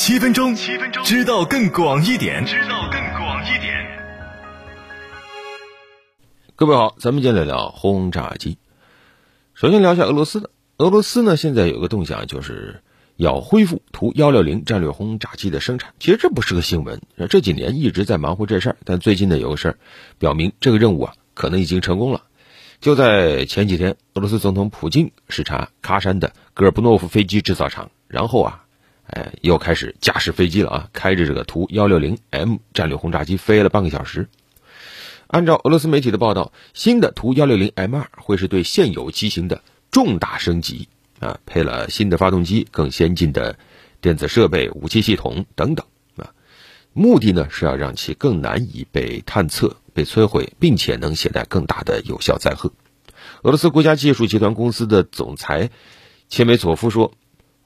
七分钟，七分钟，知道更广一点，知道更广一点。各位好，咱们今天来聊轰炸机。首先聊一下俄罗斯的，俄罗斯呢现在有个动向，就是要恢复图幺六零战略轰炸机的生产。其实这不是个新闻，这几年一直在忙活这事儿，但最近呢有个事儿，表明这个任务啊可能已经成功了。就在前几天，俄罗斯总统普京视察喀山的戈尔布诺夫飞机制造厂，然后啊。哎，又开始驾驶飞机了啊！开着这个图幺六零 M 战略轰炸机飞了半个小时。按照俄罗斯媒体的报道，新的图幺六零 M 二会是对现有机型的重大升级啊，配了新的发动机、更先进的电子设备、武器系统等等啊。目的呢是要让其更难以被探测、被摧毁，并且能携带更大的有效载荷。俄罗斯国家技术集团公司的总裁切梅佐夫说。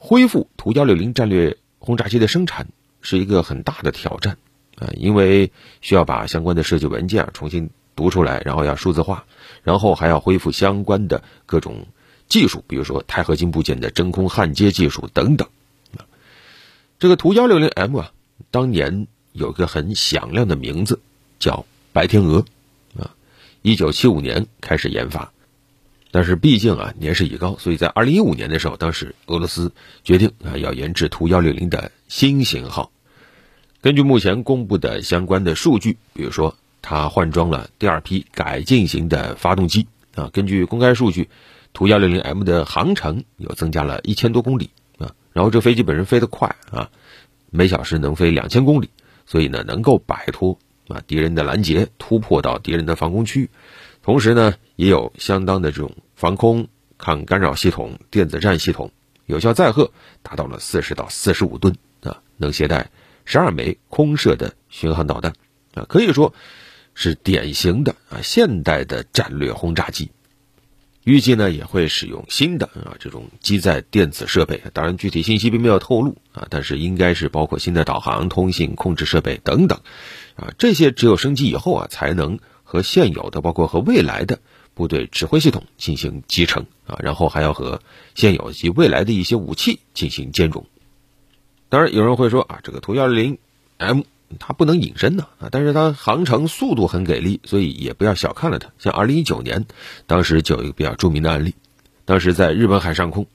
恢复图幺六零战略轰炸机的生产是一个很大的挑战啊，因为需要把相关的设计文件啊重新读出来，然后要数字化，然后还要恢复相关的各种技术，比如说钛合金部件的真空焊接技术等等。这个图幺六零 M 啊，当年有个很响亮的名字叫白天鹅啊，一九七五年开始研发。但是毕竟啊年事已高，所以在二零一五年的时候，当时俄罗斯决定啊要研制图幺六零的新型号。根据目前公布的相关的数据，比如说它换装了第二批改进型的发动机啊。根据公开数据，图幺六零 M 的航程又增加了一千多公里啊。然后这飞机本身飞得快啊，每小时能飞两千公里，所以呢能够摆脱啊敌人的拦截，突破到敌人的防空区。同时呢，也有相当的这种防空抗干扰系统、电子战系统，有效载荷达到了四十到四十五吨啊，能携带十二枚空射的巡航导弹啊，可以说是典型的啊现代的战略轰炸机。预计呢也会使用新的啊这种机载电子设备，当然具体信息并没有透露啊，但是应该是包括新的导航、通信、控制设备等等啊，这些只有升级以后啊才能。和现有的，包括和未来的部队指挥系统进行集成啊，然后还要和现有及未来的一些武器进行兼容。当然，有人会说啊，这个图幺零 M 它不能隐身呢啊，但是它航程速度很给力，所以也不要小看了它。像二零一九年，当时就有一个比较著名的案例，当时在日本海上空，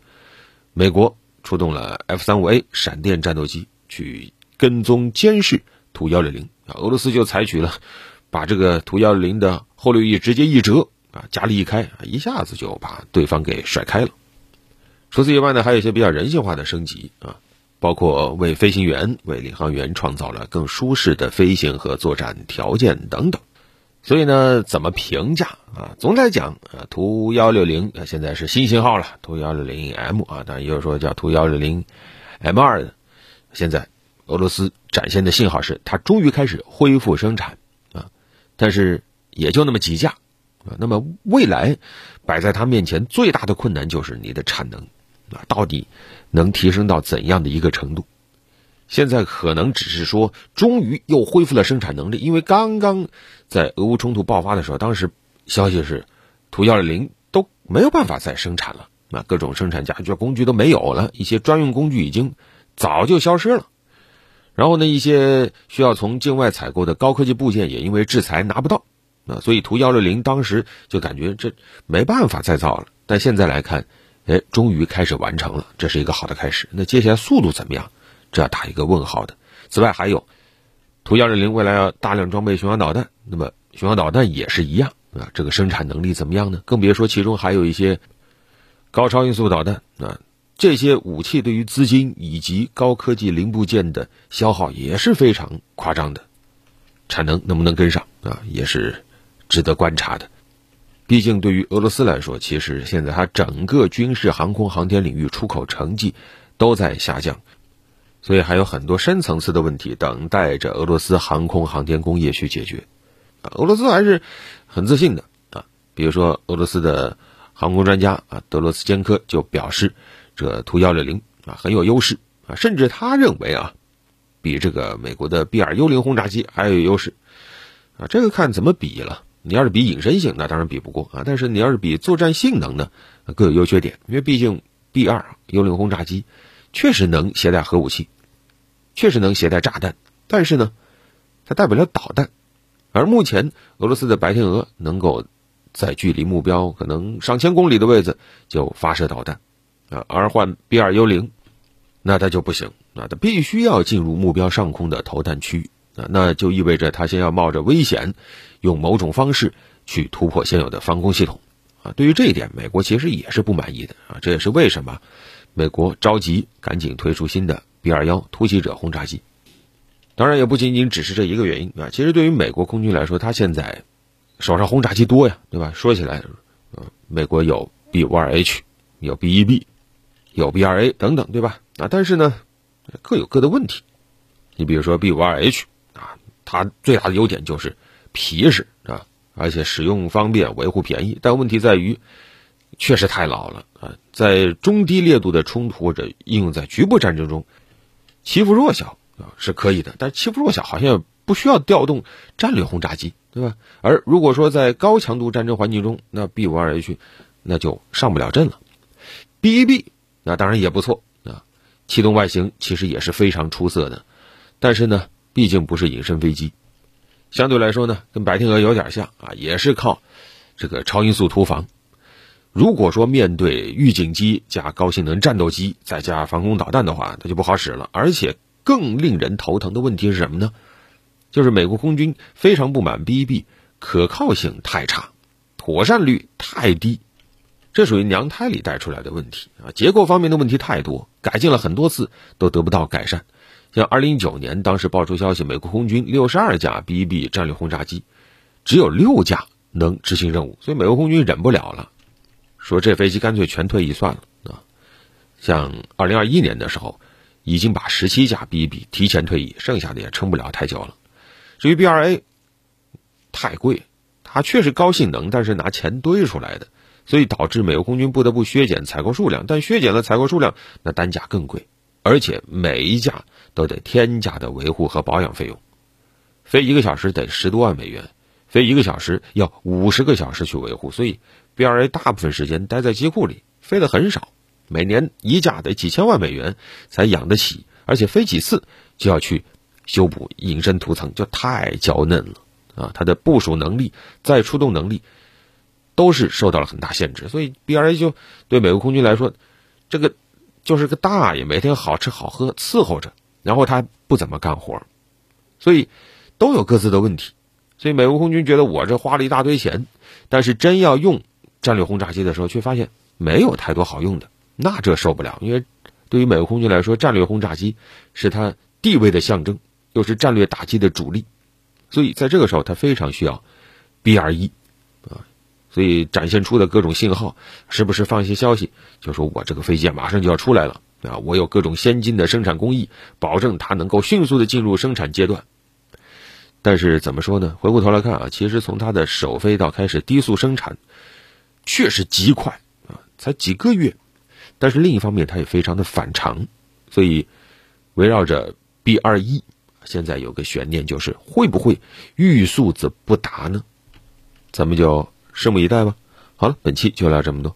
美国出动了 F 三五 A 闪电战斗机去跟踪监视图幺六零啊，俄罗斯就采取了。把这个图幺零的后六翼直接一折啊，加力一开，一下子就把对方给甩开了。除此以外呢，还有一些比较人性化的升级啊，包括为飞行员、为领航员创造了更舒适的飞行和作战条件等等。所以呢，怎么评价啊？总的来讲啊，图幺六零现在是新型号了，图幺六零 M 啊，当然也有说叫图幺六零 M 二的。现在俄罗斯展现的信号是，它终于开始恢复生产。但是也就那么几架，啊，那么未来摆在他面前最大的困难就是你的产能，啊，到底能提升到怎样的一个程度？现在可能只是说终于又恢复了生产能力，因为刚刚在俄乌冲突爆发的时候，当时消息是图幺二零都没有办法再生产了，啊，各种生产家具工具都没有了，一些专用工具已经早就消失了。然后呢，一些需要从境外采购的高科技部件也因为制裁拿不到，啊，所以图幺六零当时就感觉这没办法再造了。但现在来看，哎，终于开始完成了，这是一个好的开始。那接下来速度怎么样？这要打一个问号的。此外，还有图幺六零未来要大量装备巡航导弹，那么巡航导弹也是一样啊，这个生产能力怎么样呢？更别说其中还有一些高超音速导弹啊。这些武器对于资金以及高科技零部件的消耗也是非常夸张的，产能能不能跟上啊，也是值得观察的。毕竟对于俄罗斯来说，其实现在它整个军事航空航天领域出口成绩都在下降，所以还有很多深层次的问题等待着俄罗斯航空航天工业去解决。俄罗斯还是很自信的啊，比如说俄罗斯的航空专家啊，德罗斯坚科就表示。这图幺六零啊很有优势啊，甚至他认为啊，比这个美国的 B 二幽灵轰炸机还有优势啊。这个看怎么比了。你要是比隐身性，那当然比不过啊。但是你要是比作战性能呢，各有优缺点。因为毕竟 B 二幽灵轰炸机确实能携带核武器，确实能携带炸弹，但是呢，它带不了导弹。而目前俄罗斯的白天鹅能够在距离目标可能上千公里的位置就发射导弹，啊，而换 B 二幽灵，那它就不行，那它必须要进入目标上空的投弹区，啊，那就意味着它先要冒着危险，用某种方式去突破现有的防空系统，啊，对于这一点，美国其实也是不满意的，啊，这也是为什么美国着急赶紧推出新的 B 二幺突袭者轰炸机。当然也不仅仅只是这一个原因啊！其实对于美国空军来说，他现在手上轰炸机多呀，对吧？说起来，呃，美国有 B 五二 H，有 B 一 B，有 B 二 A 等等，对吧？啊，但是呢，各有各的问题。你比如说 B 五二 H 啊，它最大的优点就是皮实啊，而且使用方便，维护便宜。但问题在于，确实太老了啊，在中低烈度的冲突或者应用在局部战争中，欺负弱小。啊，是可以的，但欺负弱小好像不需要调动战略轰炸机，对吧？而如果说在高强度战争环境中，那 B 五二 H 那就上不了阵了。B 一 B 那当然也不错啊，气动外形其实也是非常出色的，但是呢，毕竟不是隐身飞机，相对来说呢，跟白天鹅有点像啊，也是靠这个超音速突防。如果说面对预警机加高性能战斗机再加防空导弹的话，它就不好使了，而且。更令人头疼的问题是什么呢？就是美国空军非常不满 B 一 B 可靠性太差，妥善率太低，这属于娘胎里带出来的问题啊！结构方面的问题太多，改进了很多次都得不到改善。像二零一九年，当时爆出消息，美国空军六十二架 B 一 B 战略轰炸机，只有六架能执行任务，所以美国空军忍不了了，说这飞机干脆全退役算了啊！像二零二一年的时候。已经把十七架 B-1B 提前退役，剩下的也撑不了太久了。至于 B 二 A，太贵，它确实高性能，但是拿钱堆出来的，所以导致美国空军不得不削减采购数量。但削减了采购数量，那单价更贵，而且每一架都得天价的维护和保养费用，飞一个小时得十多万美元，飞一个小时要五十个小时去维护，所以 B 二 A 大部分时间待在机库里，飞的很少。每年一架得几千万美元才养得起，而且飞几次就要去修补隐身涂层，就太娇嫩了啊！它的部署能力、再出动能力都是受到了很大限制，所以 B R A 就对美国空军来说，这个就是个大爷，每天好吃好喝伺候着，然后他不怎么干活，所以都有各自的问题。所以美国空军觉得我这花了一大堆钱，但是真要用战略轰炸机的时候，却发现没有太多好用的。那这受不了，因为对于美国空军来说，战略轰炸机是它地位的象征，又是战略打击的主力，所以在这个时候，它非常需要 B 二一，所以展现出的各种信号，时不时放一些消息，就说我这个飞机马上就要出来了啊，我有各种先进的生产工艺，保证它能够迅速的进入生产阶段。但是怎么说呢？回过头来看啊，其实从它的首飞到开始低速生产，确实极快啊，才几个月。但是另一方面，它也非常的反常，所以围绕着 B 二一，现在有个悬念，就是会不会欲速则不达呢？咱们就拭目以待吧。好了，本期就聊这么多。